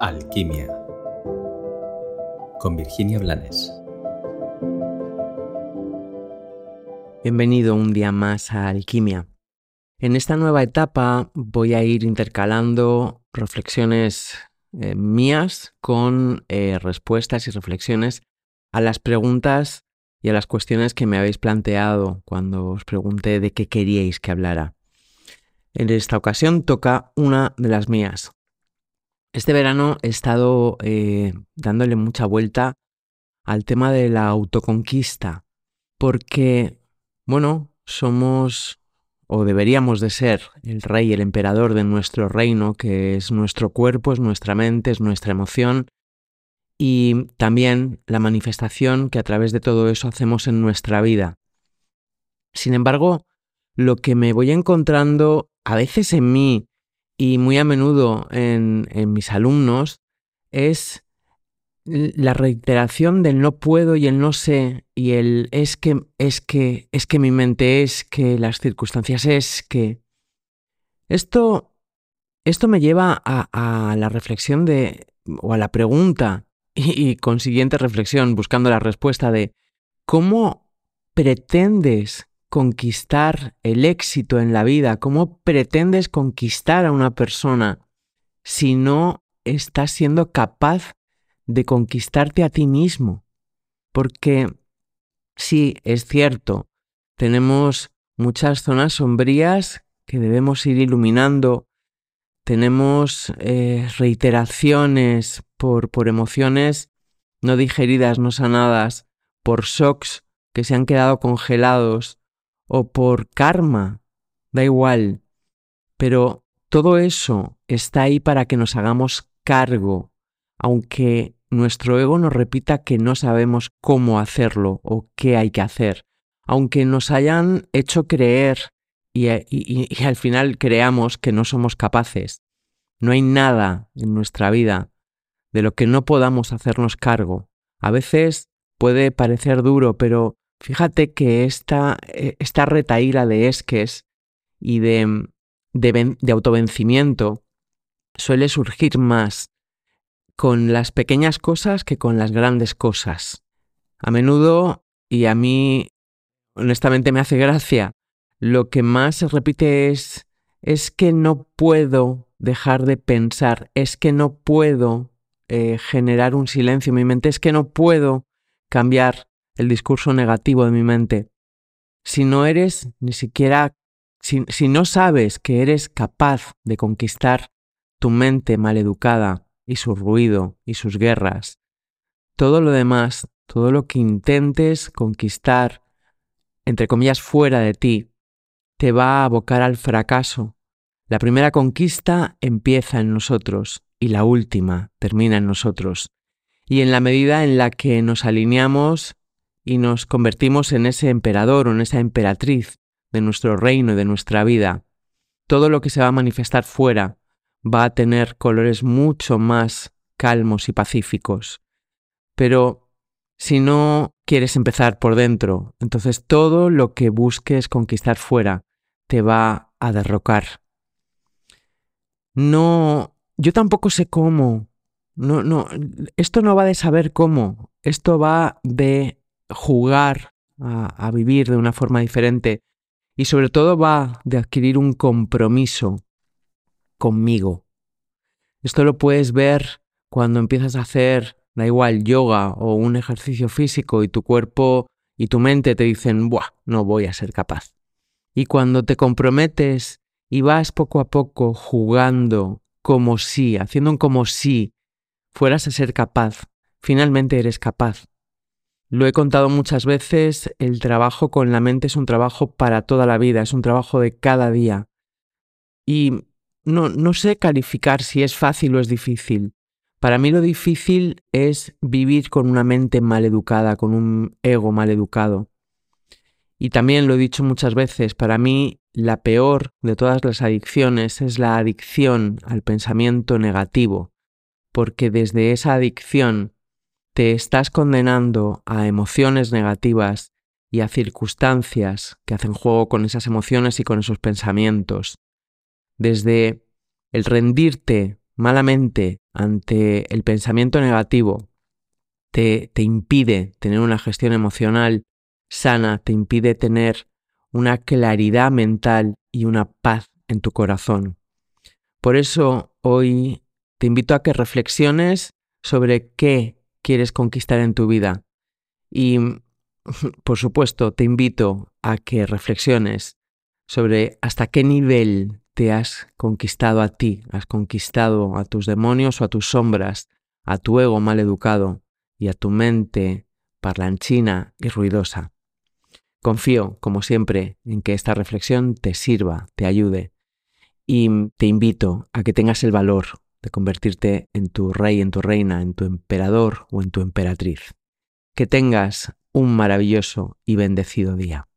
Alquimia con Virginia Blanes. Bienvenido un día más a Alquimia. En esta nueva etapa voy a ir intercalando reflexiones eh, mías con eh, respuestas y reflexiones a las preguntas y a las cuestiones que me habéis planteado cuando os pregunté de qué queríais que hablara. En esta ocasión toca una de las mías, este verano he estado eh, dándole mucha vuelta al tema de la autoconquista, porque, bueno, somos o deberíamos de ser el rey, el emperador de nuestro reino, que es nuestro cuerpo, es nuestra mente, es nuestra emoción, y también la manifestación que a través de todo eso hacemos en nuestra vida. Sin embargo, lo que me voy encontrando a veces en mí y muy a menudo en, mis alumnos es la reiteración del no puedo y el no sé y el es que es que es que mi mente es que las circunstancias es que esto esto me lleva a, la reflexión de o a la pregunta y, y consiguiente reflexión buscando la respuesta de cómo pretendes conquistar el éxito en la vida? ¿Cómo pretendes conquistar a una persona si no estás siendo capaz de conquistarte a ti mismo? Porque sí, es cierto, tenemos muchas zonas sombrías que debemos ir iluminando, tenemos eh, reiteraciones por, por emociones no digeridas, no sanadas, por shocks que se han quedado congelados, o por karma, da igual, pero todo eso está ahí para que nos hagamos cargo, aunque nuestro ego nos repita que no sabemos cómo hacerlo o qué hay que hacer, aunque nos hayan hecho creer y, y, al final creamos que no somos capaces. No hay nada en nuestra vida de lo que no podamos hacernos cargo. A veces puede parecer duro, pero Fíjate que esta, eh, esta retaíla de esques y de, de, de autovencimiento suele surgir más con las pequeñas cosas que con las grandes cosas. A menudo, y a mí honestamente me hace gracia, lo que más se repite es es que no puedo dejar de pensar, es que no puedo eh, generar un silencio en mi mente, es que no puedo cambiar el discurso negativo de mi mente. Si no eres ni siquiera, si, no sabes que eres capaz de conquistar tu mente maleducada y su ruido y sus guerras, todo lo demás, todo lo que intentes conquistar, entre comillas, fuera de ti, te va a abocar al fracaso. La primera conquista empieza en nosotros y la última termina en nosotros. Y en la medida en la que nos alineamos y nos convertimos en ese emperador o en esa emperatriz de nuestro reino y de nuestra vida, todo lo que se va a manifestar fuera va a tener colores mucho más calmos y pacíficos. Pero si no quieres empezar por dentro, entonces todo lo que busques conquistar fuera te va a derrocar. No, yo tampoco sé cómo. No, no, esto no va de saber cómo. Esto va de jugar a, vivir de una forma diferente y sobre todo va de adquirir un compromiso conmigo. Esto lo puedes ver cuando empiezas a hacer, da igual, yoga o un ejercicio físico y tu cuerpo y tu mente te dicen, Buah, no voy a ser capaz. Y cuando te comprometes y vas poco a poco jugando como si, haciendo un como si fueras a ser capaz, finalmente eres capaz. Lo he contado muchas veces, el trabajo con la mente es un trabajo para toda la vida, es un trabajo de cada día. Y no, no sé calificar si es fácil o es difícil. Para mí lo difícil es vivir con una mente mal educada, con un ego mal educado. Y también lo he dicho muchas veces, para mí la peor de todas las adicciones es la adicción al pensamiento negativo, porque desde esa adicción te estás condenando a emociones negativas y a circunstancias que hacen juego con esas emociones y con esos pensamientos. Desde el rendirte malamente ante el pensamiento negativo te, te impide tener una gestión emocional sana, te impide tener una claridad mental y una paz en tu corazón. Por eso hoy te invito a que reflexiones sobre qué quieres conquistar en tu vida. Y, por supuesto, te invito a que reflexiones sobre hasta qué nivel te has conquistado a ti, has conquistado a tus demonios o a tus sombras, a tu ego mal educado y a tu mente parlanchina y ruidosa. Confío, como siempre, en que esta reflexión te sirva, te ayude y te invito a que tengas el valor de convertirte en tu rey, en tu reina, en tu emperador o en tu emperatriz. Que tengas un maravilloso y bendecido día.